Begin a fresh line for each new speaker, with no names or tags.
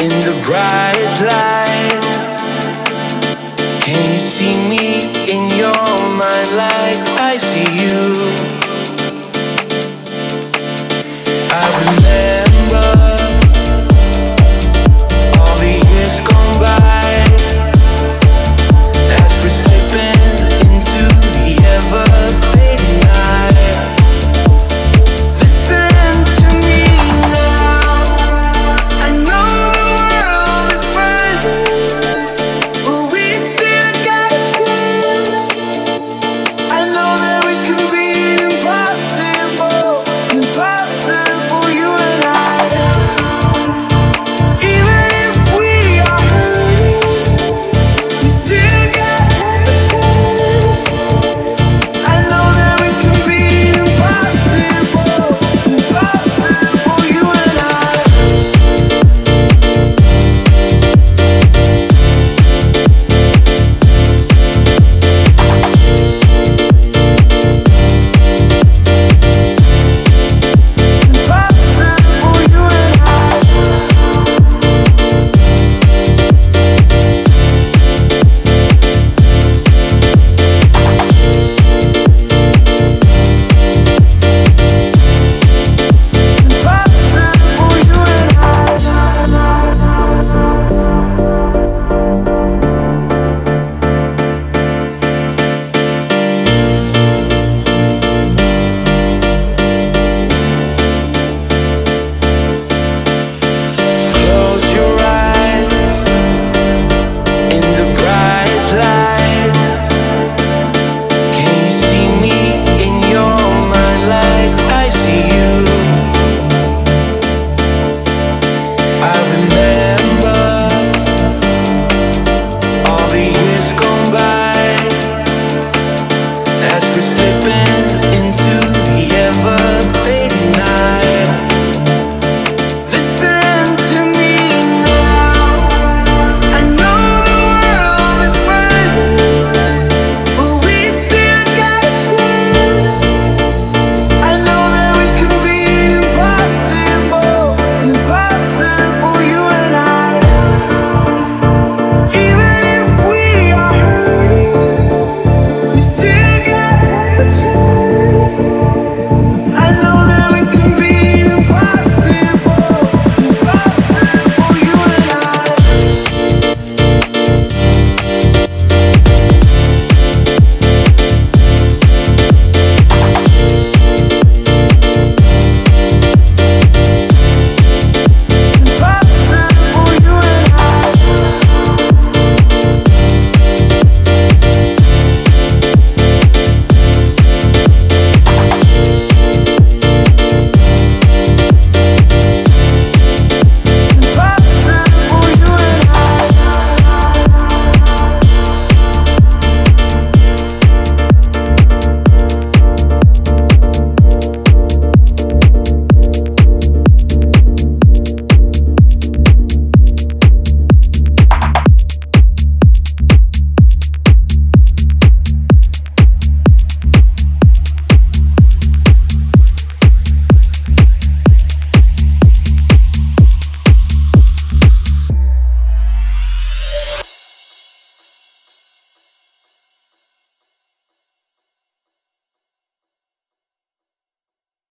in the bright light.